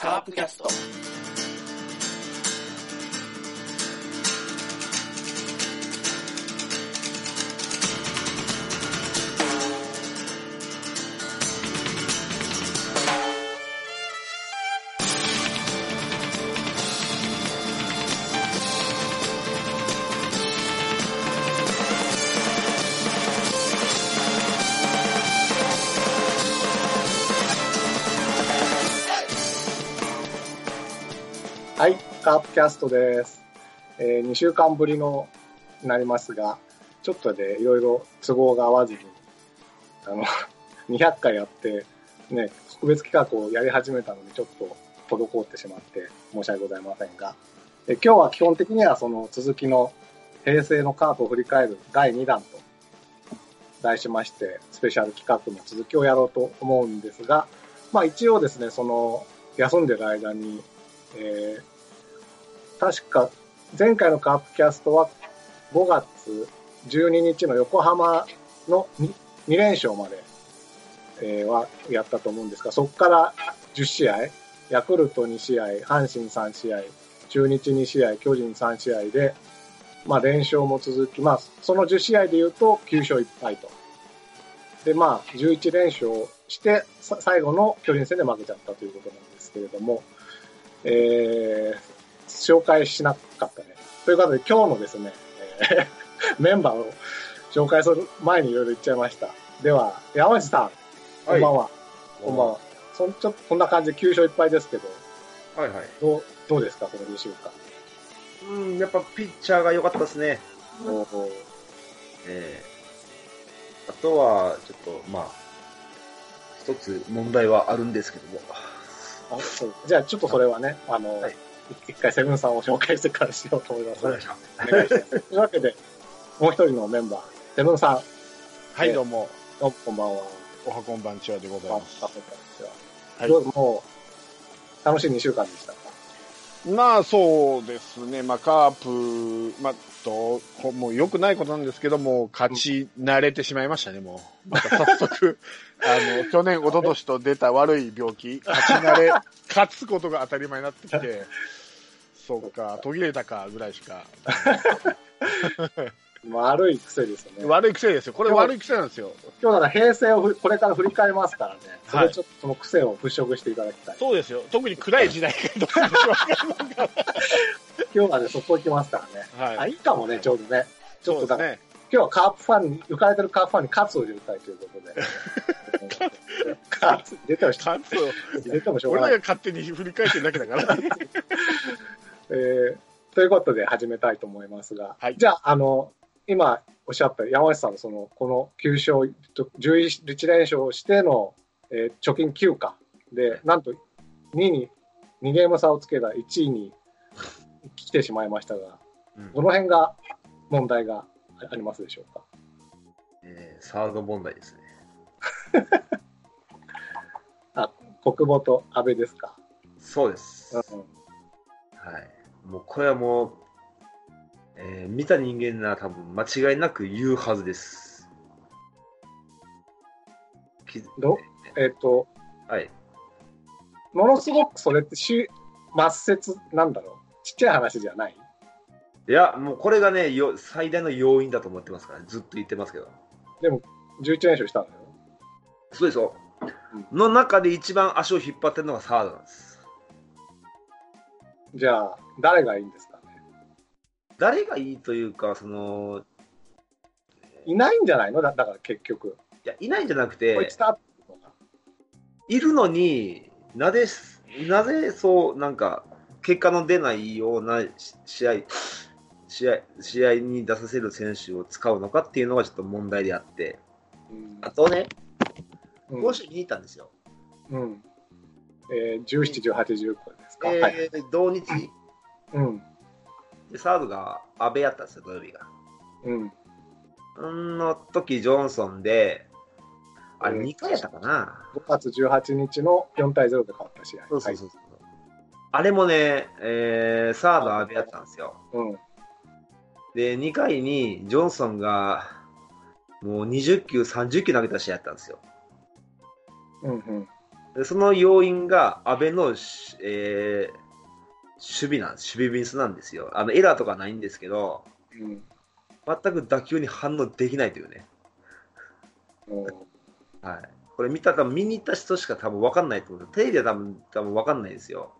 カープキャスト。キャストです。え2週間ぶりのなりますが、ちょっとでいろいろ都合が合わずに、あの、200回やって、ね、特別企画をやり始めたのにちょっと滞ってしまって申し訳ございませんが、え今日は基本的にはその続きの平成のカープを振り返る第2弾と題しまして、スペシャル企画の続きをやろうと思うんですが、まあ一応ですね、その休んでる間に、えー確か前回のカープキャストは5月12日の横浜の 2, 2連勝まで、えーはやったと思うんですが、そこから10試合、ヤクルト2試合、阪神3試合、中日2試合、巨人3試合で、まあ連勝も続きます。その10試合で言うと9勝1敗と。で、まあ11連勝して、最後の巨人戦で負けちゃったということなんですけれども、えー紹介しなかったね。ということで今日のですね、えー メンバーを紹介する前にいろいろ言っちゃいました。では、山内さん、こんばんは。こんばんは。そんちょっとこんな感じで9勝1敗ですけど、はいはい。どうどうですか、この2週間。うん、やっぱピッチャーが良かったですね。おーえー、あとは、ちょっと、まあ、一つ問題はあるんですけども。あそうじゃあちょっとそれはね、あの、はい一回セブンさんを紹介してからしようと思います。わかりました。お願いします。というわけで、もう一人のメンバー、セブンさん、はい、どうも、どうもこんばんは。おはこんばんちはでございあます。ははいどうもう、楽しい2週間でしたかまあそうですね、まあカープ、まあと、こもう良くないことなんですけども、勝ち慣れてしまいましたね、もう。また早速、あの、去年、一昨年と出た悪い病気、勝ち慣れ、勝つことが当たり前になってきて、そうか、途切れたかぐらいしか。悪い癖ですよね。悪い癖ですよ。これ悪い癖なんですよ。今日なら平成をふこれから振り返りますからね。そはいれちょっとその癖を払拭していただきたい。そうですよ。特に暗い時代がどうでしょうか。今日はね、そこ行きますからね。あ、はい。いいかもね、ちょうどね。ちょっとだね。今日はカープファンに、浮かれてるカープファンに喝を入れたいということで。カツ入れてもし勝つを入れてもしょうがない。俺らが勝手に振り返ってるだけだから。えーということで始めたいと思いますが、はいじゃあ、あの、今おっしゃった山内さんのその、この9勝、11連勝しての、えー貯金9か。で、なんと2位に、2ゲーム差をつけた1位に来てしまいましたが、うんどの辺が問題がありますでしょうか？えー、サード問題ですね。国母と安倍ですか？そうです。うんはい。もう、これはもう、えー見た人間なら多分間違いなく言うはずです。きど？えっ、と、はい。ものすごくそれってし末節なんだろう？ちっちゃい話じゃない？いや、もうこれがね、よ最大の要因だと思ってますから、ずっと言ってますけど。11連勝したんだよ。そうですよ。の中で一番足を引っ張ってるのがサードなんです。じゃあ、誰がいいんですかね？誰がいいというか、その、いないんじゃないの？だだから結局。いや、いないんじゃなくているのになぜ、なぜそう、なんか、結果の出ないようなし試合、試合、試合に出させる選手を使うのかっていうのがちょっと問題であって、うんあとね、うん甲子園見に行ったんですよ。うん。えー、17、18、19ですか？えーはい。同日うん。で、サードが阿部やったんですよ、土曜日が。うん。その時、ジョンソンで、あれうん2回やったかな。5月18日の4対0で勝った試合。そうそうそうそう。あれもね、えー、サード阿部やったんですよ。はい。うん。で、2回にジョンソンが、もう20球、30球投げた試合やったんですよ。うんうん。でその要因が安倍のし、えー守備なんです。守備ミスなんですよ。あのエラーとかないんですけど、うん全く打球に反応できないというね。うんはい。これ見た、多分見に行った人しか多分分かんないと思う。テレビは多分、多分分かんないですよ。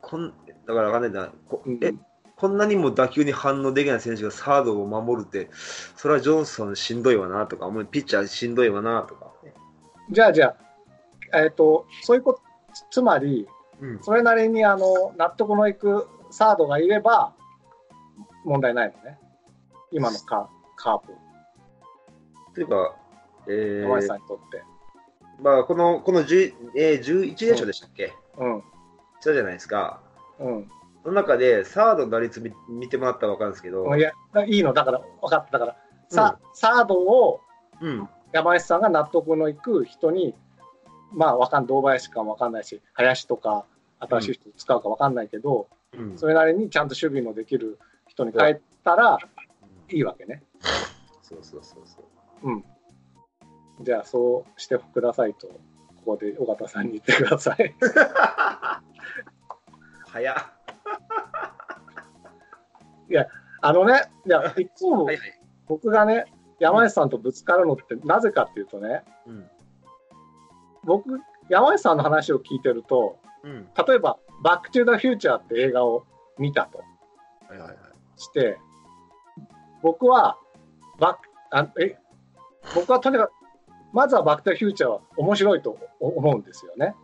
こん、だから分かんないんだ。こうんえ、こんなにも打球に反応できない選手がサードを守るって、それはジョンソンしんどいわなとか、もうピッチャーしんどいわなとか、ね。じゃあじゃあ、えっ、と、そういうこと、つまり、うん。それなりにあの納得のいくサードがいれば問題ないのね。今のカカープ、というか、え山内さー、んにとって。まあ、この、この10、えー、11連勝でしたっけ、うん、そうじゃないですか。うん。その中で、サードの打率見見てもらったら分かるんですけど、いや、いいの、だから、分かった。だから、さサードをうん。山内さんが納得のいく人に、まあ、わかん堂林かもわかんないし、林とか、新しい人使うかわかんないけど、うん。それなりにちゃんと守備のできる人に変えたらいいわけね。そうそうそうそう。うん。じゃあ、そうしてくださいと、ここで尾形さんに言ってください。早っ。あのね、いや、いつもはいはい。僕がね、山内さんとぶつかるのってなぜかっていうとね、うん。僕、山内さんの話を聞いてると、うん。例えば、バック・トゥ・ザ・フューチャーって映画を見たとはいはいはい。して、僕は、バック、あえ、僕はとにかく、まずはバック・トゥ・フューチャーは面白いと思うんですよね。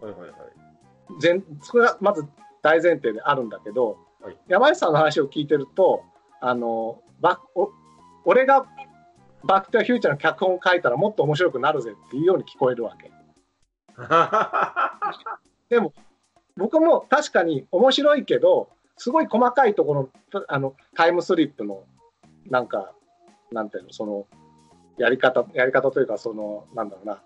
はいはいはい。全それがまず大前提であるんだけど、はい山内さんの話を聞いてると、あの、バお俺がバック・トゥ・フューチャーの脚本を書いたらもっと面白くなるぜっていうように聞こえるわけ。僕も確かに面白いけど、すごい細かいところのあのタイムスリップのなんか、なんていうの、そのやり方、やり方というか、その、なんだろうな、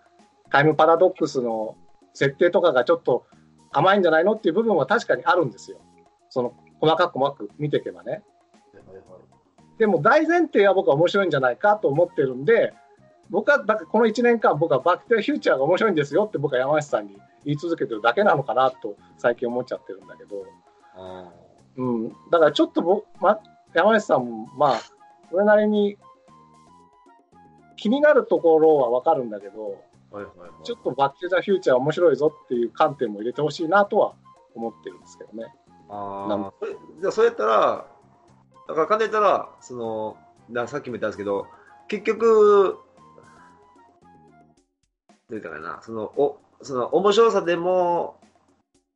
タイムパラドックスの設定とかがちょっと甘いんじゃないのっていう部分は確かにあるんですよ。その細かく細かく見ていけばね。でも大前提は僕は面白いんじゃないかと思ってるんで、僕はだからこの1年間、僕はバック・トゥ・フューチャーが面白いんですよって僕は山下さんに言い続けてるだけなのかなと最近思っちゃってるんだけど、あうん、だからちょっと僕、ま、山下さんも、まあ、それなりに気になるところは分かるんだけど、ーはいはいはい。ちょっとバック・トゥ・ザ・フューチャー面白いぞっていう観点も入れてほしいなとは思ってるんですけどね。ああ、それじゃあそれやったら、だから簡単に言ったら、その、なさっきも言ったんですけど、結局、どう言ったかな、その、お、その、面白さでも、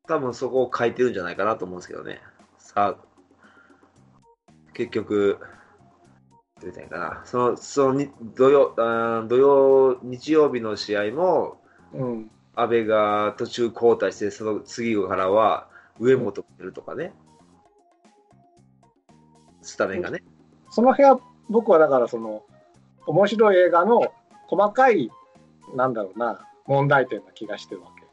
多分そこを書いてるんじゃないかなと思うんですけどね。さあ、結局、どう言ったらいいかな、その、そのに土曜、あー土曜、日曜日の試合も、うん。安倍が途中交代して、その次からは上本来るとかね、スタメンがね。その辺は僕はだからその面白い映画の細かいなんだろうな問題点な気がしてるわけ。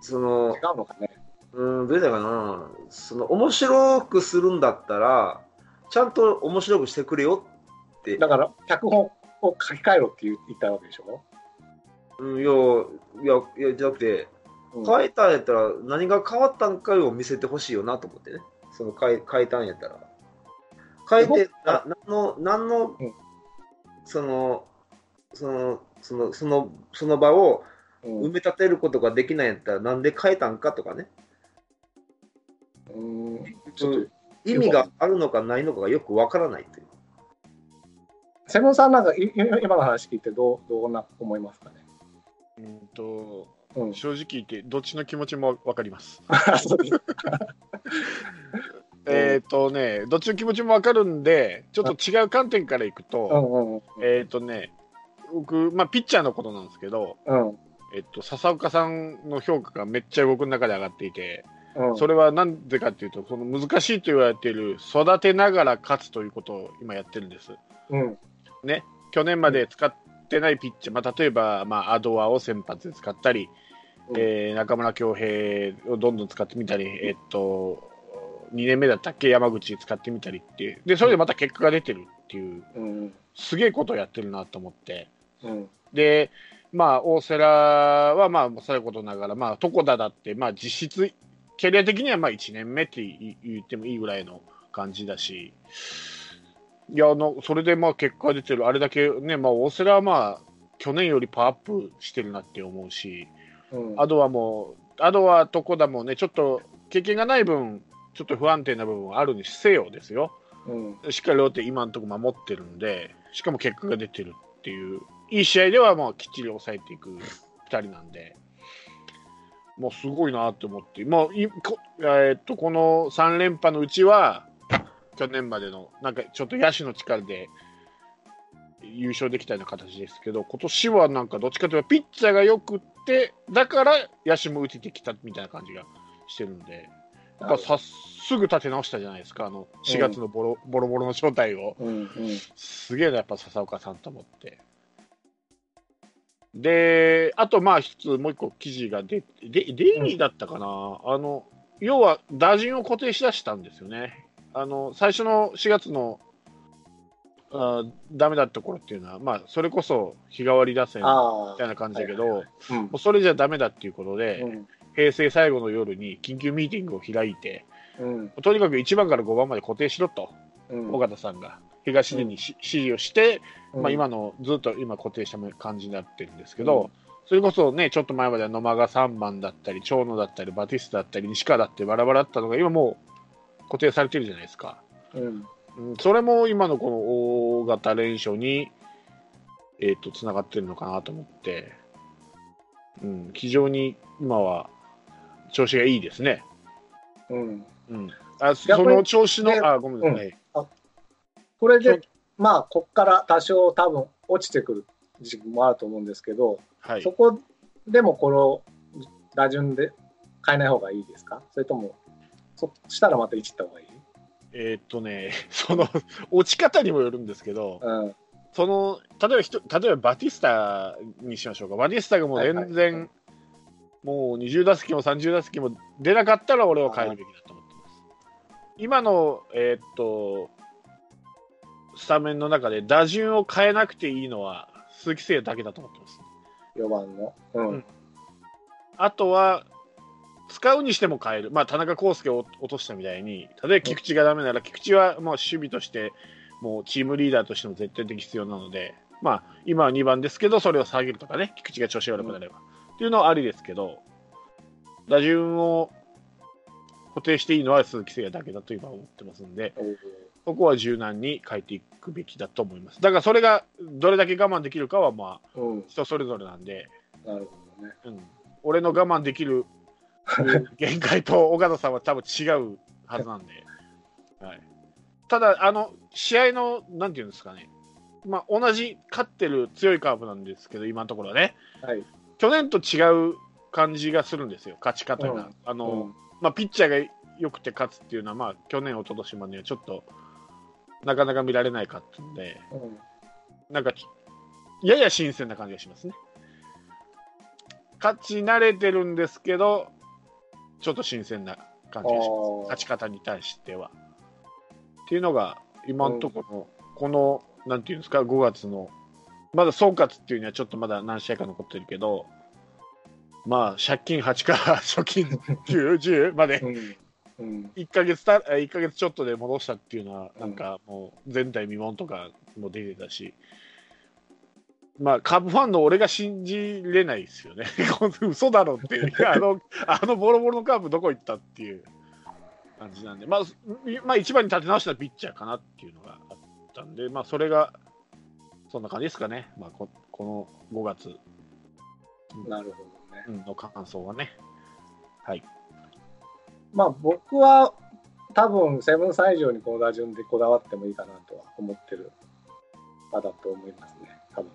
その違、うのかね。うん、どうだかな、その面白くするんだったら、ちゃんと面白くしてくれよって、だから脚本を書き換えろって言言ったわけでしょ、うん、いや、いや、いや、じゃなくて、うん。変えたんやったら、何が変わったんかを見せてほしいよなと思ってね、その変え変えたんやったら。変えて、な何の、何の、うん。その、その、その、その、その場をうん。埋め立てることができないんやったら、なんで変えたんかとかね、うん。ちょっと意味があるのかないのかがよくわからないという。セブンさんなんか今の話聞いてどうどうな思いますかね、うんとうん、正直言って、どっちの気持ちも分かります。えっとね、どっちの気持ちも分かるんで、ちょっと違う観点からいくうと、んうんうん。えっとね、僕、まあ、ピッチャーのことなんですけど、うん。えっと、笹岡さんの評価がめっちゃ僕の中で上がっていて、うん。それはなんでかっていうと、その難しいと言われている育てながら勝つということを今やってるんです。うん。去年まで使ってないピッチャー、まあ、例えば、まあ、アドアを先発で使ったり、うん。えー中村恭平をどんどん使ってみたり、えっと、2年目だったっけ、山口使ってみたりっていう、でそれでまた結果が出てるっていう、うん。すげえことをやってるなと思って、うん。で、まあ、大瀬良は、まあ、そういうことながら、まあ、床田だって、まあ、実質、キャリア的にはまあ1年目って言言ってもいいぐらいの感じだし、いや、あのそれでまあ結果が出てる、あれだけね、まあ、大瀬良はまあ、去年よりパワーアップしてるなって思うし、うん。アドはもう、アドは床田もね、ちょっと経験がない分、ちょっと不安定な部分はあるにせよですよ。うん。しっかりローテ今のところ守ってるんで、しかも結果が出てるっていう、いい試合ではもうきっちり抑えていく2人なんで、もうすごいなって思って、もういこ,、えーっとこの3連覇のうちは、去年までの、なんかちょっと野手の力で優勝できたような形ですけど、今年はなんかどっちかというと、ピッチャーがよくって、だから野手も打ててきたみたいな感じがしてるんで。やっぱさすぐ立て直したじゃないですか、あの4月のボロ,、ボロボロの正体を。うん。うん。すげえな、やっぱ笹岡さんと思って。で、あと、まあ、一つ、もう一個記事が出て、でデイリーだったかな、あの、要は、打順を固定しだしたんですよね。あの、最初の4月の、あダメだった頃っていうのは、まあ、それこそ日替わり打線みあたいな感じだけど、はいはいあ。うんも。うそれじゃダメだっていうことで、うん。平成最後の夜に緊急ミーティングを開いて、うん。とにかく1番から5番まで固定しろと、うん。尾形さんが東出にし、指示をして、うんまあ、今のずっと今固定した感じになってるんですけど、それこそね、ちょっと前までは野間が3番だったり、長野だったり、バティスタだったり、西川だってバラバラだったのが、今もう固定されてるじゃないですか。うん。うん、それも今のこの大型連勝に、えっ、と、つながってるのかなと思って、うん、非常に今は調子がいいですね。うん。うん。あその調子の、ねあ、ごめんなさい。これで、まあ、こっから多少多分落ちてくる時期もあると思うんですけど、はいそ。こでもこの打順で変えない方がいいですか？それとも、そしたらまた1った方がいい？えーっとね、その落ち方にもよるんですけど、うん。その例えばひと例えばバティスタにしましょうか、バティスタがもう全然、はいもう20打席も30打席も出なかったら俺は変えるべきだと思ってます。今の、えーっとスタメンの中で打順を変えなくていいのは鈴木誠也だけだと思ってます。4番の？うん。うん。あとは、使うにしても変える、まあ、田中康介を落としたみたいに、例えば菊池がダメなら、菊池はもう守備として、もうチームリーダーとしても絶対的必要なので、まあ、今は2番ですけど、それを下げるとかね、菊池が調子が悪くなれば、っていうのはありですけど、打順を固定していいのは鈴木誠也だけだと今思ってますんで、そこは柔軟に変えていくべきだと思います。だからそれがどれだけ我慢できるかは、まあ、うん。人それぞれなんで、なるほどね。うん、俺の我慢できる 限界と岡田さんは多分違うはずなんで、はい、ただ、あの試合のなんていうんですかね、まあ、同じ勝ってる強いカープなんですけど、今のところはね、はい。去年と違う感じがするんですよ、勝ち方が。うんあのうんまあ、ピッチャーが良くて勝つっていうのは、まあ、去年、一昨年まではちょっとなかなか見られないかったんで、うん。なんか、やや新鮮な感じがしますね。勝ち慣れてるんですけど、ちょっと新鮮な感じがします。勝ち方に対しては。っていうのが、今のところ、この、なんていうんですか、5月の、まだ総括っていうにはちょっとまだ何試合か残ってるけど、まあ、借金8から 貯金9、10までうん。うん。1ヶ月た、1ヶ月ちょっとで戻したっていうのは、うんなんかもう前代未聞とかも出てたし、まあ、カープファンの俺が信じれないですよね。嘘だろっていう、あの、あのボロボロのカープどこ行ったっていう感じなんで、まあ、まあ、一番に立て直したピッチャーかなっていうのがあったんで、まあ、それが、そんな感じですかね。まあ、ここの5月なるほどね。うんの感想はね。はい。まあ僕は多分セブンサイ以上にこの打順でこだわってもいいかなとは思ってる派だと思いますね。多分ね。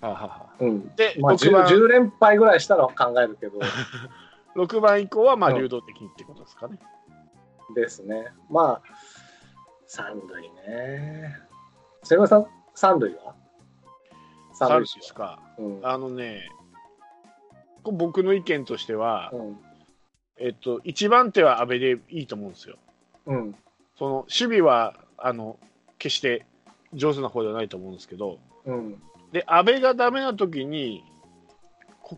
はあはあはあうん。で、まあ 10, 6番10連敗ぐらいしたら考えるけど、6番以降はまあうん流動的にってことですかね。ですね。まあ、三塁ね。セブンさん、三塁は？三塁手スか。うん。あのね、こ僕の意見としては、うん。えっと、1番手は安倍でいいと思うんですよ。うん。その守備はあの決して上手な方ではないと思うんですけど、うん。で阿部がダメな時に、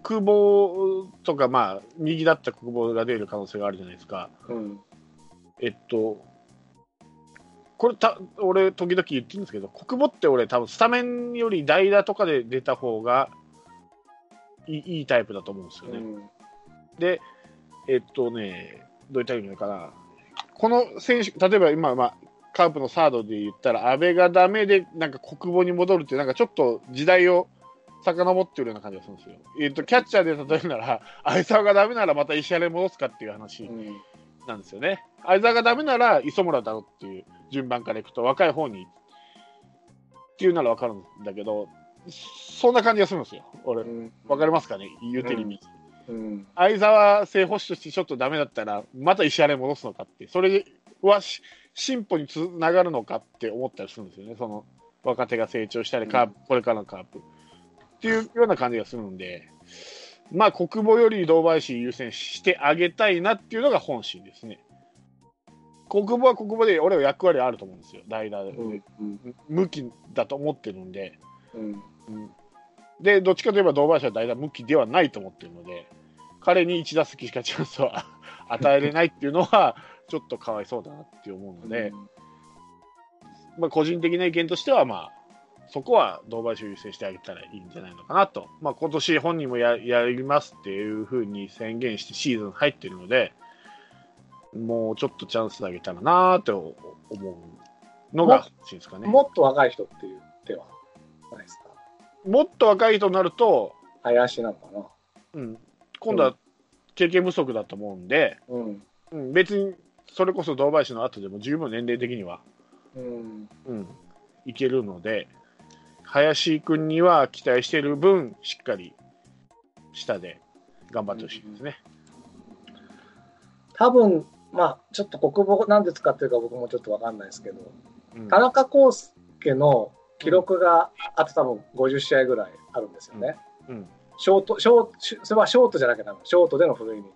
国防とか、まあ、右だった国防が出る可能性があるじゃないですか。うん。えっと、これた、俺、時々言ってるんですけど、国母って俺、多分スタメンより代打とかで出た方がいいいいタイプだと思うんですよね。うん。で、えっとね、どういったらいいのかな、この選手、例えば今、まあ、カープのサードで言ったら、阿部がダメで、なんか国母に戻るっていう、なんかちょっと時代を遡ってるような感じがするんですよ。えっと、キャッチャーで例えるなら、相沢がダメならまた石原に戻すかっていう話。うん。なんですよね。相沢がダメなら磯村だろうっていう順番からいくと若い方にっていうなら分かるんだけど、そんな感じがするんですよ。俺、うん。分かりますかね？言うてる意味。うん。相沢正捕手としてちょっとダメだったら、また石原に戻すのかって、それはし進歩につながるのかって思ったりするんですよね。その若手が成長したり、カープ、これからのカープ。っていうような感じがするんで、まあ、国母より堂林優先してあげたいなっていうのが本心ですね。国母は国母で、俺は役割あると思うんですよ、代打で。うん。うん。向きだと思ってるんで。うん。うんで、どっちかといえば堂林は代打向きではないと思ってるので、彼に1打席しかチャンスを 与えれないっていうのは、ちょっとかわいそうだなって思うので、まあ、個人的な意見としては、まあ、そこは堂林を優先してあげたらいいんじゃないのかなと、まあ今年本人もややりますっていうふうに宣言してシーズン入ってるので、もうちょっとチャンスあげたらなと思うのが欲しいですかね。もっと若い人っていう手はないですか？もっと若い人になると、林なのかな？うん、今度は経験不足だと思うんで、うん。うん、別にそれこそ堂林の後でも十分年齢的には、うん。うん、いけるので、林君には期待している分、しっかり下で頑張ってほしいですね。多分、まあ、ちょっと国母なんで使ってるか僕もちょっとわかんないですけど、うん田中康介の記録があと多分50試合ぐらいあるんですよね。うんショート、ショート、それはショートじゃなきゃダメ。ショートでのフルイニング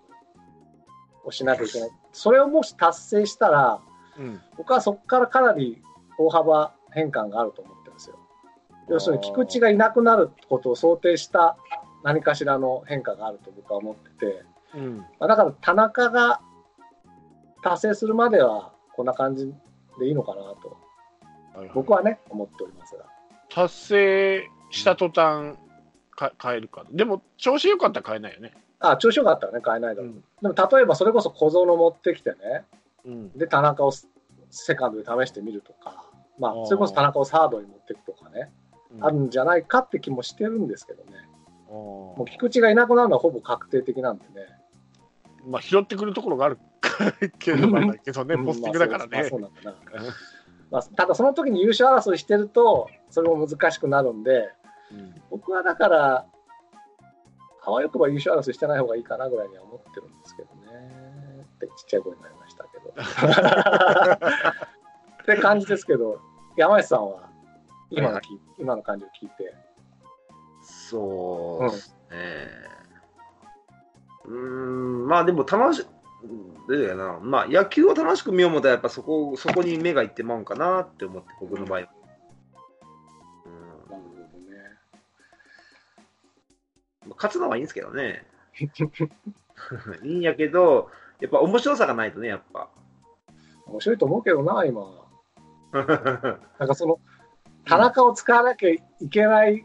をしなきゃいけない。それをもし達成したら、うん僕はそこからかなり大幅変換があると思ってるんですよ。要するに菊池がいなくなることを想定した何かしらの変化があると僕は思ってて、うんまあ、だから田中が達成するまではこんな感じでいいのかなと僕はね思っておりますが。達成した途端か変えるか。でも、調子良かったら変えないよね。あ調子よかったらね変えないだろう。うんでも例えばそれこそ小園持ってきてねうんで田中をセカンドで試してみるとか、まあそれこそ田中をサードに持っていくとかね、あるんじゃないかって気もしてるんですけどね。もう菊池がいなくなるのはほぼ確定的なんでね。まあ、拾ってくるところがあるけど、ね、うんポスティングだからね。まあ、ただその時に優勝争いしてるとそれも難しくなるんでうん。僕はだからあわよくば優勝争いしてない方がいいかなぐらいには思ってるんですけどね。ってちっちゃい声になりましたけど。って感じですけど山内さんは今のき、今の感じを聞いて、そうですね。うーん、まあでも楽し、どうやな、まあ野球を楽しく見ようもたらやっぱそこ、そこに目がいってまうんかなって思って、僕の場合は。勝つのはいいんですけどね。いいんやけど、やっぱ面白さがないとね、やっぱ。面白いと思うけどな今。なんかその田中を使わなきゃいけない、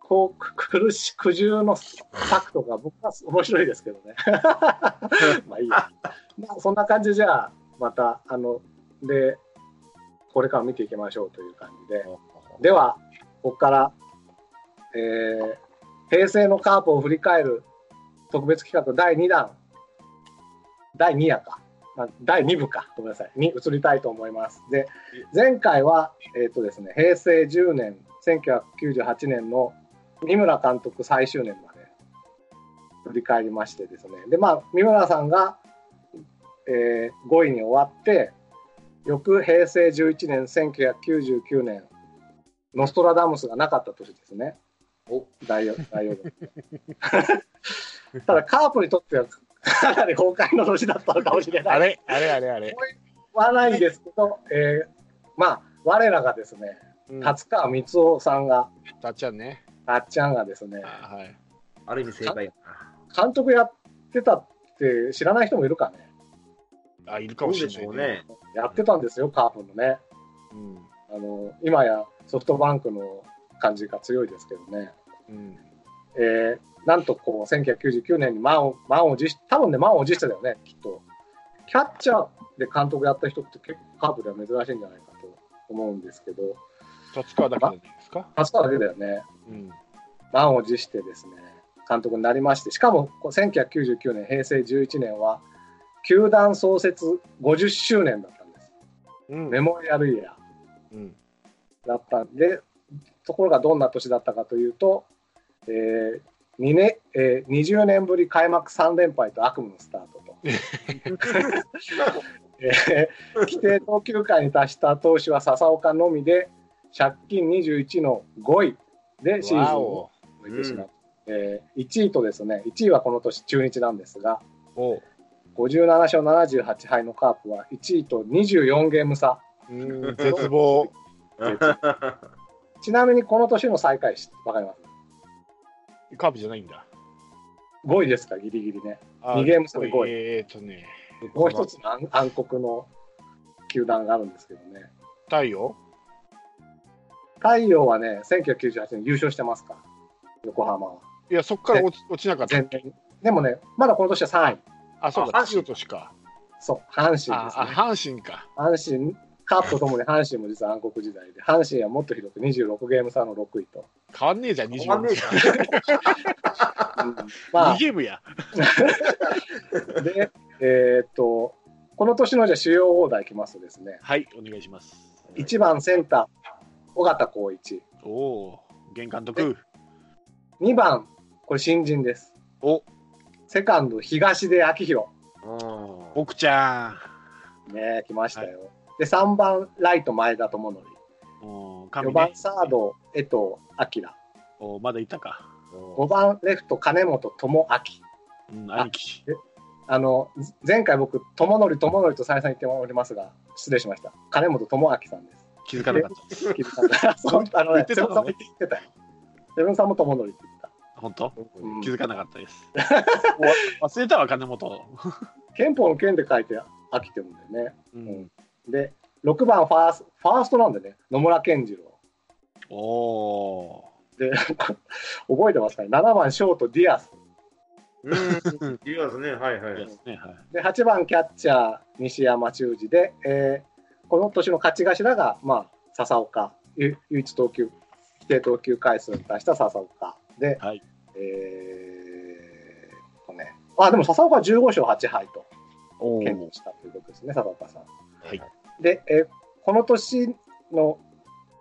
こうく苦し苦渋の策とか僕は面白いですけどね。まあいいや、まあ、そんな感じじゃあまたあのでこれから見ていきましょうという感じで。ではここから、えー平成のカープを振り返る特別企画第2弾。第2夜か。第2部か。ごめんなさい。に移りたいと思います。で前回は、えーとですね、平成10年1998年の三村監督最終年まで振り返りましてですね。でまあ三村さんが、えー5位に終わって翌平成11年1999年ノストラダムスがなかった年ですね。お大予大予 ただカープにとってはかなり崩壊の年だったのかもしれないあれあれあれあれ。はないんですけど、えーまあ、我らがですね、うん達川光夫さんが、たっちゃんね。たっちゃんがですね、あはい。ある意味正解。監督やってたって知らない人もいるかね。あ、いるかもしれない、そうでしょうね。やってたんですよ、カープのね。うん。あの今やソフトバンクの感じが強いですけどね。うん。えーなんとこう1999年に満を満を持して、多分ね、満を持してたよね、きっと。キャッチャーで監督やった人って結構カープでは珍しいんじゃないかと思うんですけど、達川だけですか？達川だけだよね。うん。満を持してですね、監督になりまして、しかもこう1999年、平成11年は、球団創設50周年だったんです。うん。メモリアルイヤうん。ーだったんで、ところがどんな年だったかというと、えー2年えー20年ぶり開幕3連敗と悪夢のスタートと。えー規定投球回に達した投手は笹岡のみで借金21の5位でシーズンを。終えてしまう、えー1位とですね1位はこの年中日なんですがお57勝78敗のカープは1位と24ゲーム差うん。絶望。ちなみにこの年の最下位しわかります？カープじゃないんだ。5位ですかギリギリね。あ二ゲーム差で五位。えーっとね。もう一つの暗暗黒の球団があるんですけどね。太陽？太陽はね1998年優勝してますから横浜は。いや、そこから落ち落ちなかった。でもねまだこの年は3位。あ、そうあだ、強としか。そう阪神ですね。阪神か。阪神、カープとともに阪神も実は暗黒時代で、阪神はもっとひどく26ゲーム差の6位と。変わんねえじゃん、変わんねえじゃんうんま2 ゲームや。あ、で、えーっと、この年のじゃあ主要オーダーいきますとですね、はい、お願いします。1番センター、尾形光一。おおー、玄監督。2番、これ新人です。お、セカンド、東出昭弘。うん奥ちゃね来ましたよ。で、3番、ライト、前田智則。ん。おー4神番、ね。サード、江藤明。おーまだいたか。5番、レフト、金本智明。うん、兄貴。あの、ず前回僕、友則、友則と再三言っておりますが、失礼しました。金本智明さんです。気づかなかったです。気づかなかったそうあのね、さんも言ってたよ。セブンさんも友則って言ってた。本当？うん気づかなかったです。お 忘れたわ、金本。憲法の件で書いて飽きてるんだよね。うん。で、6番ファースト、ファーストなんでね、野村健次郎。おー。で、覚えてますかね ?7 番ショート、ディアス。うん。いいですね。はいはい。ですね、はい。で、8番キャッチャー、西山忠司で、えーこの年の勝ち頭が、まあ、笹岡、ゆ唯一投球、規定投球回数に達した笹岡で、はい。えーとね、あ、でも笹岡は15勝8敗とお健闘したということですね、笹岡さん。はい。で、えーこの年の、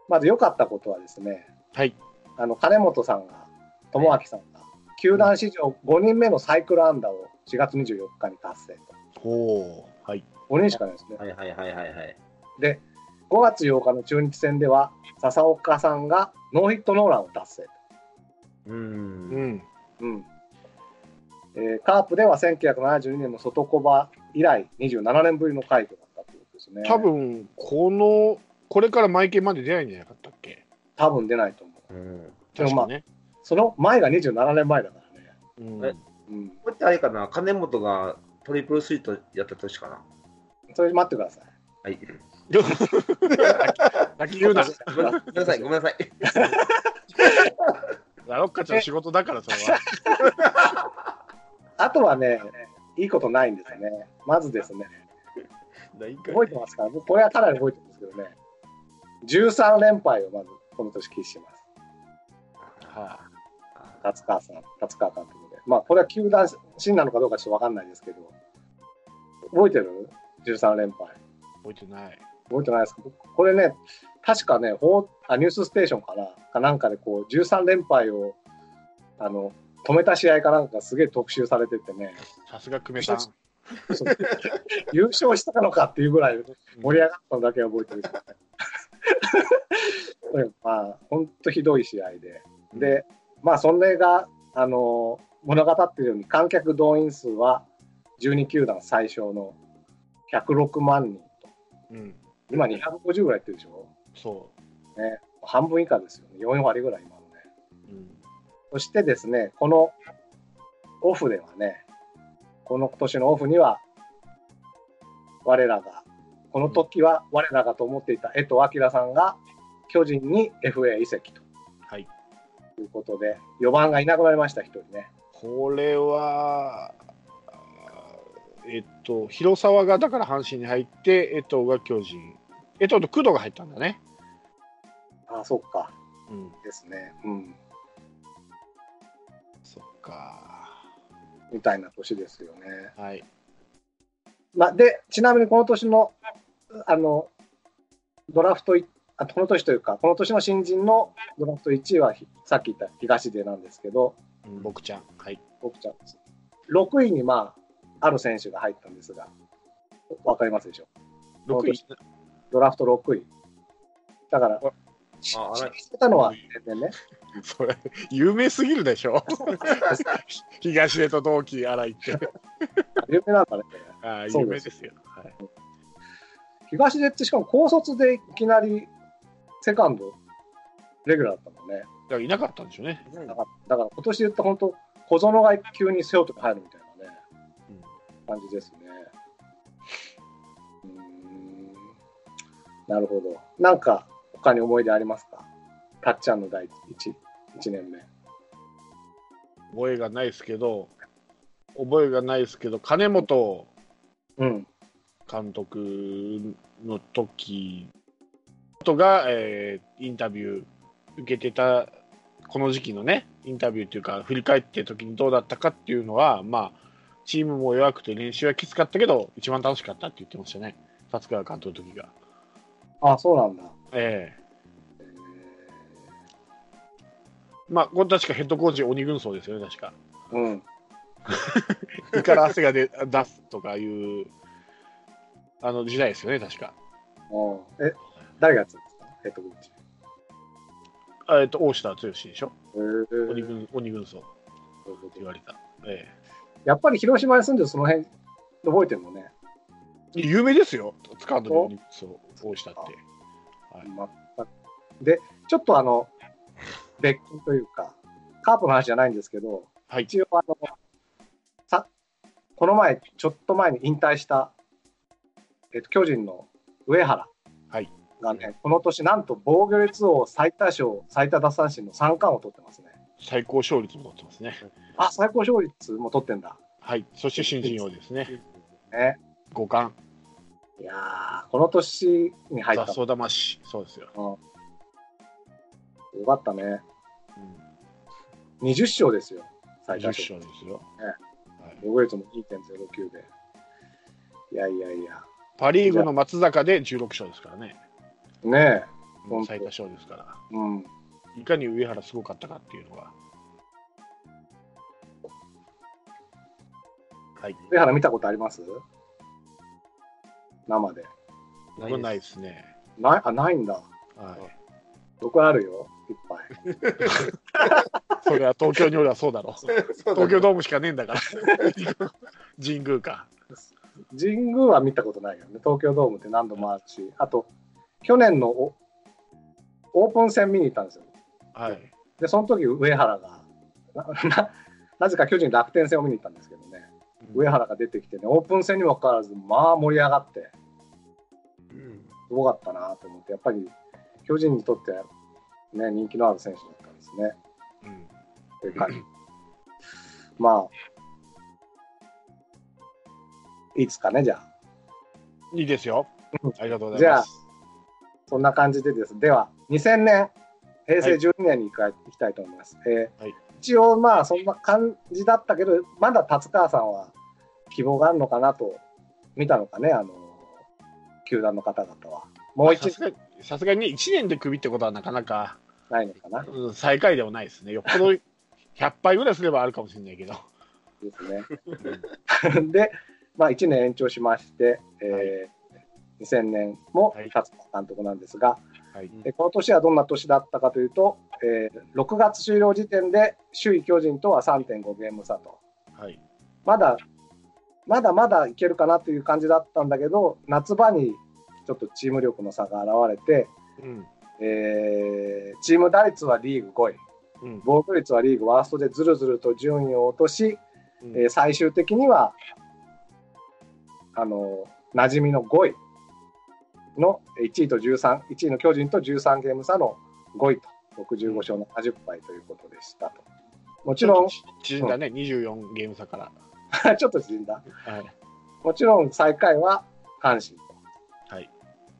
まず良かったことはですね、はい。あの金本さんが、智明さんが、球団史上5人目のサイクル安打を4月24日に達成と。おー。はい。5人しかないですね。はいはいはいはいはい。で、5月8日の中日戦では、笹岡さんがノーヒットノーランを達成と。う。うんん。うんえーカープでは1972年の外小場以来27年ぶりの快挙だですね。多分、この、これからマイケンまで出ないんじゃなかったっけ？多分出ないと思う。うん。でもまあ確かね。その前が27年前だからね。うんえうん。これってあれかな、金本がトリプルスイートやった年かな？それ待ってください。はい。先言うな。ごめんなさい、ごめんなさい。ラロッカちゃんの仕事だから、それは。あとはね、いいことないんですよね。まずですね、覚えてますか？僕これはかなり覚えてるんですけどね、13連敗をまずこの年喫します。は達川さん、達川監督で。まあ、これは球団新なのかどうかちょっとわかんないですけど、覚えてる ?13 連敗。い。覚えてない。覚えてないですか？これね、確かね、あニュースステーションかな？かなんかでこう、13連敗を、あの、止めた試合かなんかすげえ特集されててね、さすが久米さん。優勝したのかっていうぐらい盛り上がったのだけは覚えてるけどね。まあ、本当ひどい試合で。で、まあ、それが、あの、物語っているように、観客動員数は12球団最小の106万人と。うん。今250ぐらいいってるでしょ？そね。半分以下ですよね。4割ぐらい今のね。う。うん。そしてですね、このオフではね、この今年のオフには、我らが、この時は我らがと思っていた江藤明さんが巨人に FA 移籍とはい。いうことで、4番がいなくなりました、一人ね。これは、えっと、広沢がだから阪神に入って、江藤が巨人。江藤と工藤が入ったんだね。ああ、そっか。うん。ですね。うん。そっか。みたいな年ですよね。はい。まあ、で、ちなみにこの年の、あの、ドラフトい、あこの年というか、この年の新人のドラフト1位は、ひさっき言った東出なんですけど、うん僕ちゃん。はい。僕ちゃんです。6位に、まあ、ある選手が入ったんですが、わかりますでしょ？6位。ドラフト6位。だから、しああれたのは全然ね。それ、有名すぎるでしょ？東出と同期荒井って。有名なんだね。あ有名ですすよ。はい。東出ってしかも高卒でいきなりセカンド、レギュラーだったもんね。だからいなかったんでしょうね。だからだから今年言った本当、小園が急に背負って入るみたいなね、感じですね。うーんなるほど。なんか他に思い出ありますか？たっちゃんの第一一年目。覚えがないですけど、覚えがないですけど、金本うん。監督の時とが、えーインタビュー受けてた、この時期のね、インタビューっていうか、振り返って時にどうだったかっていうのは、まあ、チームも弱くて練習はきつかったけど、一番楽しかったって言ってましたね、達川監督の時が。あ、そうなんだ。えええまあ、これ確かヘッドコーチ鬼軍曹ですよね、確か。ーうん。胃から汗が出出すとかいう、あの時代ですよね、確か。うんえ、誰がやつですかヘッドコーチ。あえっと、大下剛でしょ、へー鬼軍鬼軍曹って言われた。えやっぱり広島に住んでるその辺、覚えてるのね。え有名ですよ、使うのに鬼軍曹、大下って。はい全くで、ちょっとあの、別件というか、カープの話じゃないんですけど、はい一応あの、さ、この前、ちょっと前に引退した、えっと、巨人の上原はいがね、この年なんと防御率王最多勝、最多奪三振の3冠を取ってますね。最高勝率も取ってますね。あ、最高勝率も取ってんだ。はい、そして新人王ですね、ね。五冠、いやー、この年に入った雑草魂、そうですよ。の。よかったね。うん、20勝ですよ、最10多勝。勝ですよ。ねはい、防御率も2.09で。いやいやいや。パ・リーグの松坂で16勝ですからね、ねもう本当最多勝ですから、え。うん。いかに上原すごかったかっていうのが。はい、上原見たことあります？生で。ないですね。ない、あ、ないんだ。はい、僕あるよ？いっぱい。それは東京におればそうだろ う。東京ドームしかねえんだから。神宮か。神宮は見たことないよね。東京ドームって何度もあるし。あと、去年のおオープン戦見に行ったんですよ。はい。で、その時上原が、なななぜか巨人楽天戦を見に行ったんですけどね。上原が出てきてね、オープン戦にもかかわらず、まあ盛り上がって、うんすごかったなと思って、やっぱり巨人にとっては、ね、人気のある選手だったんですね。うんという感じ。まあ、いいですかね、じゃあ。いいですよ。ありがとうございます。、そんな感じでです。では、2000年、平成12年に行か行きたいと思います。えーはい一応、まあ、そんな感じだったけど、まだ達川さんは希望があるのかなと見たのかね、あの、球団の方々は。もう一さすがさすがに1年でクビってことはなかなか、ないのかなうん最下位でもないですね。よっぽど100敗ぐらいすればあるかもしれないけど。ですね。で、まあ、1年延長しまして、えー2000年もはい達川監督なんですが、はい。でこの年はどんな年だったかというと、えー6月終了時点で首位巨人とは3.5ゲーム差と、はい。まだまだまだいけるかなという感じだったんだけど、夏場にちょっとチーム力の差が現れて、うん。えーチーム打率はリーグ5位、うん。防御率はリーグワーストでずるずると順位を落とし、うんえー最終的には、あの、馴染みの5位の1位と13、1位の巨人と13ゲーム差の5位と、65勝70敗ということでしたと。もちろん、縮んだね、24ゲーム差から。ちょっと縮んだ。はい。もちろん最下位は阪神と。はい。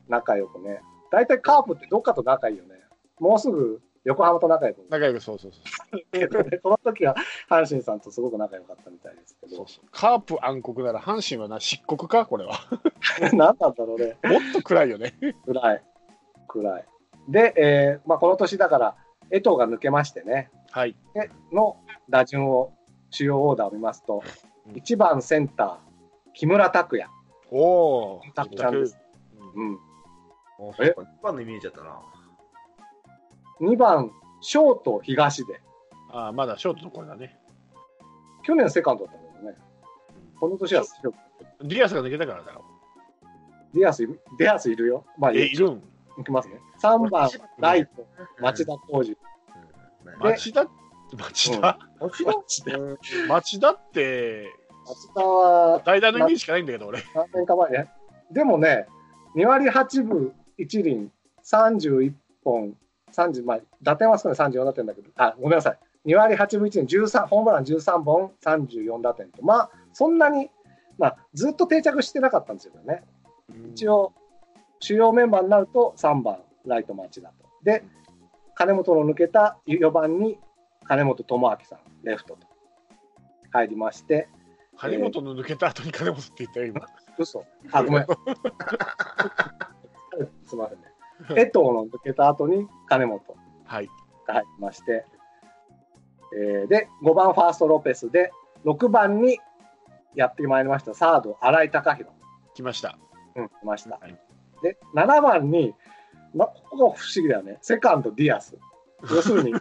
仲良くね。大体カープってどっかと仲いいよね。もうすぐ横浜と仲良く仲良く、そうそうそう。この時は阪神さんとすごく仲良かったみたいですけどそう。そうカープ暗黒なら阪神はな、漆黒か？これは。何なんだろうね。もっと暗いよね。暗い。暗い。で、えーまあ、この年だから、江藤が抜けましてね。はい。での打順を、主要オーダーを見ますと、うん1番センター、木村拓哉。おお。たくちゃんですうんうん。もうそうか、一番のイメージだったな。2番、ショート東出。ああ、まだショートの頃だね。去年セカンドだったんだけどね。この年はショートディアスが抜けたからだろ。ディアスいる、ディアスいるよ。まあ、え、いるん？いきますね。3番、ライト、町田公二郎。うん。町田町田、町田？町田？うん町田って、町田は代打のイメージしかないんだけど、俺。何年か前ね。でもね、2割8分1厘、31本、30、まあ、打点は少ない34打点だけど、あ、ごめんなさい。2割8分1厘、13、ホームラン13本、34打点と、まあ、そんなに、まあ、ずっと定着してなかったんですよね。一応、主要メンバーになると3番、ライト町田と。で、金本の抜けた4番に金本智明さん、レフトと入りまして、張本の抜けた後に金本って言ったよ、今。嘘。あ、ごめん。すみませんね。江藤の抜けた後に金本はい。が入りまして、えーで、5番ファーストロペスで、6番にやってまいりました、サード、新井貴浩。来ました。うん、来ました。はいで、7番に、ま、ここが不思議だよね。セカンド、ディアス。要するに。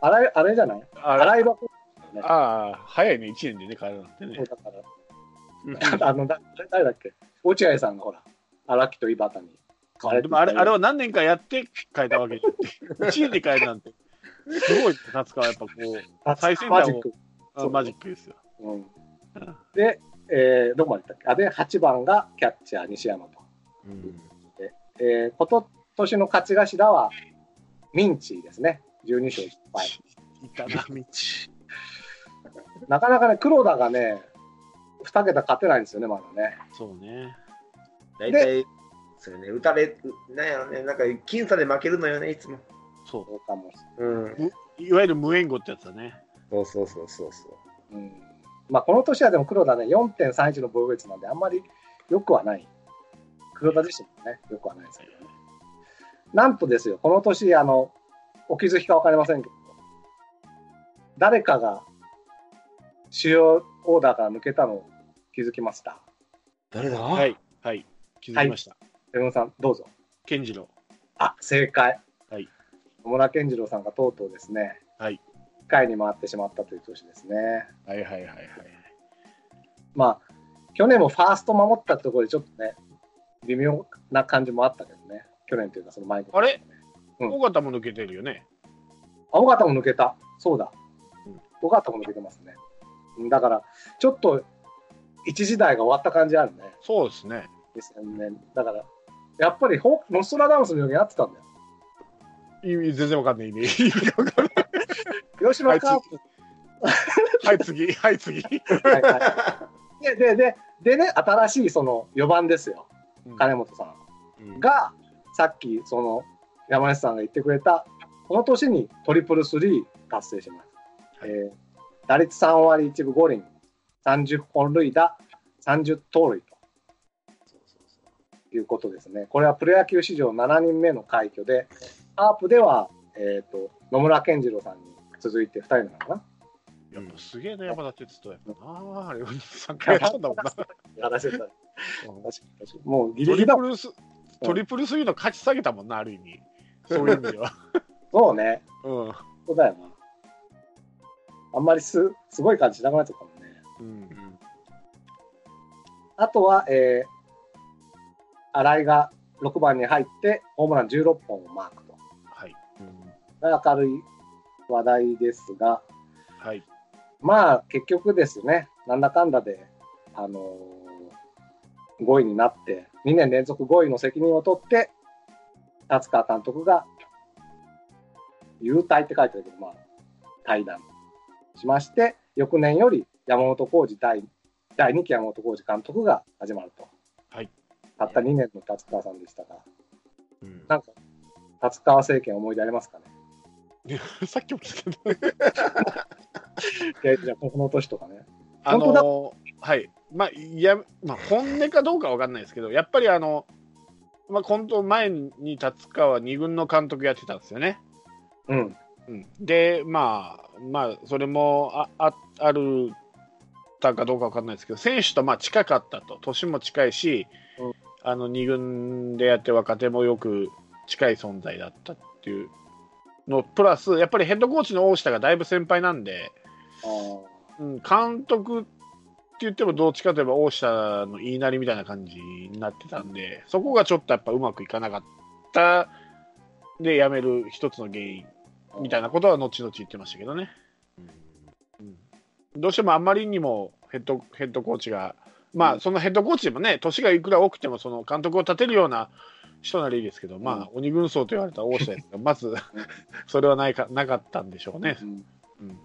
あれ、あれじゃない？あ洗い場ああ、早いね、1年でね、帰るなんてね。だから、あの、だ誰だっけ？落合さんがほら、荒木と井端に。でもあれあれを何年かやって変えたわけで、1年で変えるなんて、すごい、夏川はやっぱこう、最先端をマジック。そうあマジックですよ。うん、で、えーどこまで行ったっけ？あで、8番がキャッチャー、西山と。うんえー、今年の勝ち頭は、ミンチーですね。12勝1敗。いたな、道。なかなかね、黒田がね、2桁勝てないんですよね、まだね。そうね。大体、それね、打たれ、なんやろね、なんか、僅差で負けるのよね、いつも。そそうかもしうん。う。いわゆる無援護ってやつだね。そうそうそうそうそう。れない。うんまあ、この年はでも黒田ね、4.31の防御率なんで、あんまり良くはない。黒田自身もね、良くはないですけどね。なんとですよ、この年、あの、お気づきか分かりませんけど、誰かが主要オーダーから抜けたのを気づきました。誰だ？はい、はい。気づきました。セブンさん、どうぞ。健次郎。あ、正解。はい。野村健次郎さんがとうとうですね、はい。機会に回ってしまったという年ですね。はいはいはいはい。まあ、去年もファースト守ったところでちょっとね、微妙な感じもあったけどね。去年というかその前の、あれ？うん尾形も抜けてるよね。あ、尾形も抜けた。そうだうん。尾形も抜けてますね。うんだから、ちょっと一時代が終わった感じあるね。そうですね。2000年。だから、やっぱりホノストラダムスのようにやってたんだよ。意味全然わかんない。意味 意味わかんない広島カープ。はい、次。はい、次。はいはいで、で、で、でね、新しいその4番ですよ。金本さん。が、さっき、その、山根さんが言ってくれた、この年にトリプルスリー達成します。はいえー打率3割1分5厘、30本塁打、30盗塁ということですね。これはプロ野球史上7人目の快挙で、カープでは、えっ、と、野村健次郎さんに続いて2人目なのかなやっぱすげえな、山田哲人やっぱな。あれ、3回 やったんだもんな。もうギリトギリだリプルス、トリプルスリーの勝ち下げたもんな、ある意味。そういう意味では。そうね。うん。そうだよな。あんまりすすごい感じしなくなっちゃったもんね。うん。あとは、えー新井が6番に入って、ホームラン16本をマークと。はい。うん明るい話題ですが、はい。まあ結局ですね、なんだかんだで、あのー5位になって、2年連続5位の責任を取って、達川監督が、優待って書いてあるけど、まあ、対談しまして、翌年より山本浩二第第2期山本浩二監督が始まると。はい。たった2年の達川さんでしたが、うんなんか、達川政権思い出ありますかね？さっきも聞いたじゃあ、この年とかね。あ本当だのはい。まあ、いや、まあ、本音かどうかわかんないですけど、やっぱりあの、まあ、今度前に達川2軍の監督やってたんですよね。うん。うん、で、まあ、まあ、それもあああるたかどうかわかんないですけど、選手とまあ近かったと、年も近いし、うんあの2軍でやって若手もよく近い存在だったっていうの、プラス、やっぱりヘッドコーチの大下がだいぶ先輩なんで、うん、監督言ってもどっちかといえば大下の言いなりみたいな感じになってたんで、そこがちょっとやっぱうまくいかなかった。で辞める一つの原因みたいなことは後々言ってましたけどね。どうしてもあまりにもヘッドヘッドコーチが、まあ、そのヘッドコーチでもね、年がいくら多くても、その監督を立てるような人ならいいですけど、まあ、鬼軍曹と言われた大下ですが、まず、それはないかなかったんでしょうね。うん。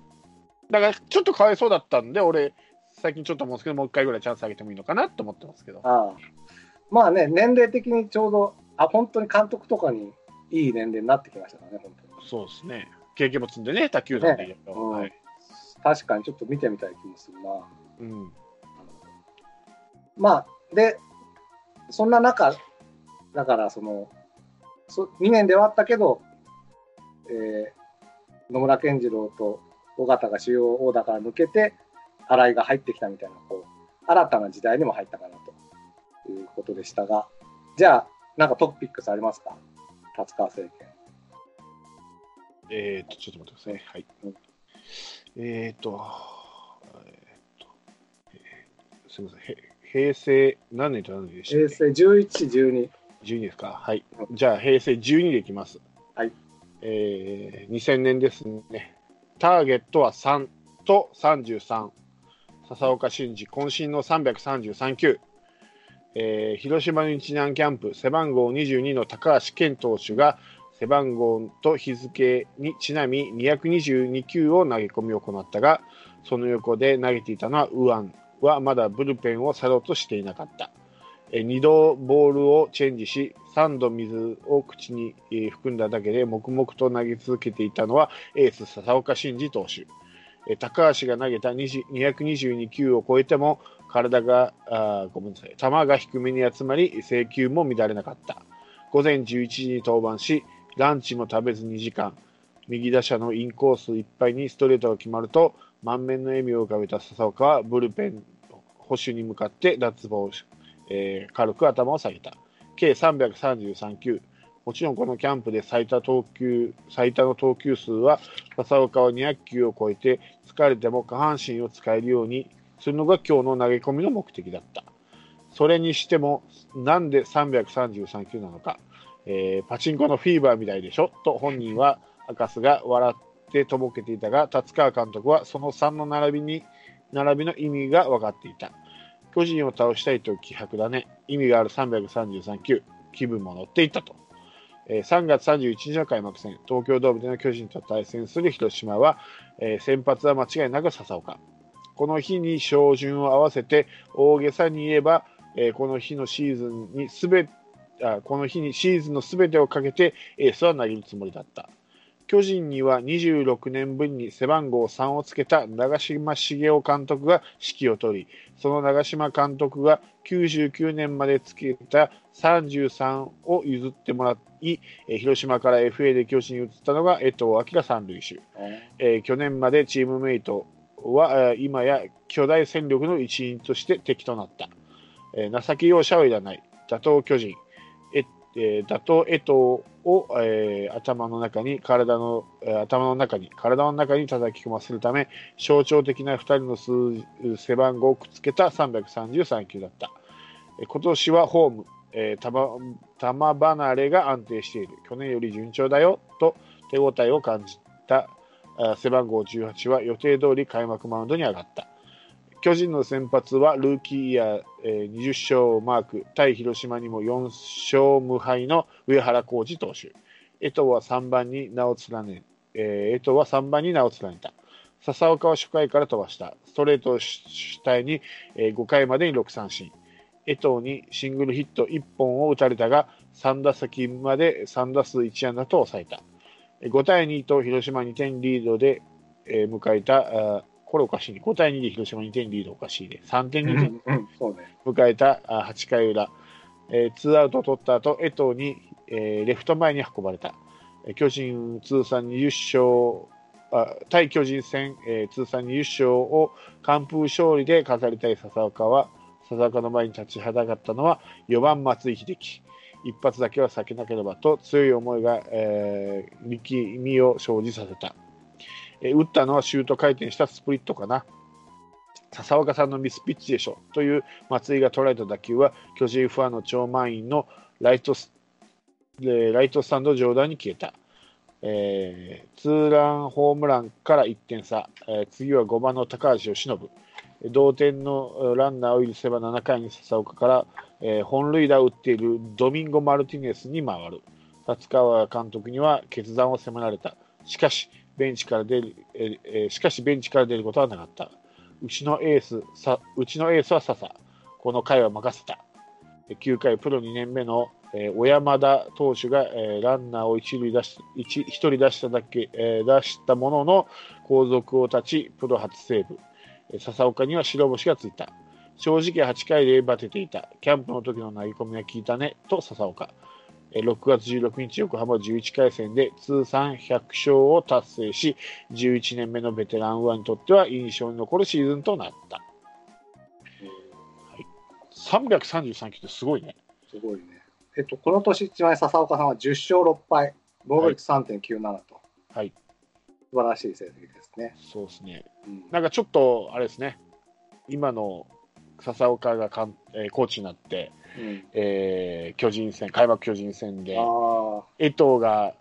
だから、ちょっとかわいそうだったんで、俺、最近ちょっと思うんですけど、もう一回ぐらいチャンスあげてもいいのかなと思ってますけど。ああまあね、年齢的にちょうど、あ、本当に監督とかにいい年齢になってきましたからね、本当に。そうですね。経験も積んでね、卓球団で言うと。うんはい確かにちょっと見てみたい気もするな。うんまあ、で、そんな中、だからその、そ2年で終わったけど、えー野村健次郎と尾形が主要オーダーから抜けて、新井が入ってきたみたいな、こう、新たな時代にも入ったかなということでしたが、じゃあ、なんかトピックスありますか？達川政権。えー、と、ちょっと待ってください。はい。うんえー、と、えー、と、えーすみません。へ平成何年と何年でした平成11、12。12ですか？はい。じゃあ、平成12でいきます。はい。えー、2000年ですね。ターゲットは3と33。笹岡慎二、渾身の333球。えー広島日南キャンプ、背番号22の高橋健投手が、背番号と日付にちなみ222球を投げ込みを行ったが、その横で投げていたのは右腕はまだブルペンを去ろうとしていなかった。えー2度ボールをチェンジし、3度水を口に含んだだけで黙々と投げ続けていたのはエース笹岡慎二投手。え高橋が投げた222球を超えても体があごめんなさい球が低めに集まり制球も乱れなかった。午前11時に登板しランチも食べず2時間。右打者のインコースいっぱいにストレートが決まると満面の笑みを浮かべた笹岡はブルペン保守に向かって脱帽し、えー軽く頭を下げた。計333球。もちろんこのキャンプで最多投球最多の投球数は笹岡は200球を超えて疲れても下半身を使えるようにするのが今日の投げ込みの目的だった。それにしてもなんで333球なのか、えーパチンコのフィーバーみたいでしょ？と本人は明かすが笑ってとぼけていたが達川監督はその3の並びに並びの意味が分かっていた。巨人を倒したいという気迫だね意味がある333球気分も乗っていったと。えー3月31日の開幕戦、東京ドームでの巨人と対戦する広島は、えー先発は間違いなく笹岡。この日に照準を合わせて、大げさに言えば、えーこの日のシーズンにすべこの日にシーズンのすべてをかけてエースは投げるつもりだった。巨人には26年ぶりに背番号3をつけた長嶋茂雄監督が指揮を取り、その長嶋監督が99年までつけた33を譲ってもらい、えー広島から FA で巨人に移ったのが江藤明三塁手。えー去年までチームメイトは、えー今や巨大戦力の一員として敵となった。えー情け容赦はいらない。打倒巨人。えー打倒江藤を、えー頭の中に体の、えー頭の中に体の中に叩き込ませるため象徴的な2人の数背番号をくっつけた333球だった、えー今年はホームえー球離れが安定している。去年より順調だよと手応えを感じた背番号18は予定通り開幕マウンドに上がった。巨人の先発はルーキーイヤー、えー20勝をマーク、対広島にも4勝無敗の上原浩二投手。江藤は3番に名を連ね、江藤は3番に名を連ねた。笹岡は初回から飛ばした。ストレート主体に、えー5回までに6三振。江藤にシングルヒット1本を打たれたが、3打席まで3打数1安打と抑えた。5対2と広島2点リードで、えー迎えた、これおかしいね。5対2で広島2点リードおかしいね。3点う2点ん、うん、そうね。迎えたあ8回裏、えー、ツーアウトを取った後江藤に、えーレフト前に運ばれた、えー巨人通算20勝あ対巨人戦、えー通算20勝を完封勝利で飾りたい笹岡は笹岡の前に立ちはだかったのは4番松井秀喜一発だけは避けなければと強い思いが、えー力みを生じさせた、え打ったのはシュート回転したスプリットかな。笹岡さんのミスピッチでしょという松井が捉えた打球は巨人ファンの超満員のライトス,、ライトスタンド上段に消えた、えーツーランホームランから1点差、えー次は5番の高橋由伸。同点のランナーを許せば7回に笹岡から、えー本塁打を打っているドミンゴ・マルティネスに回る。達川監督には決断を迫られた。しかしベンチから出る、えーえーしかしベンチから出ることはなかったうちのエース、さうちのエースは笹。この回は任せた。9回、プロ2年目の、えー小山田投手が、えーランナーを一塁出し一一人出しただけ、えー出したものの後続を断ち、プロ初セーブ。え笹岡には白星がついた。正直8回でバテていた。キャンプの時の投げ込みは効いたね、と笹岡。えー6月16日、横浜11回戦で通算100勝を達成し、11年目のベテラン右腕にとっては印象に残るシーズンとなった。333球ってすごいね。すごいね。えっと、この年、ちなみに笹岡さんは10勝6敗、防御率3.97と。はい。素晴らしい成績ですね。そうですね。うんなんかちょっと、あれですね、今の笹岡がかん、えーコーチになって、うん、えー巨人戦、開幕巨人戦で、あ江藤が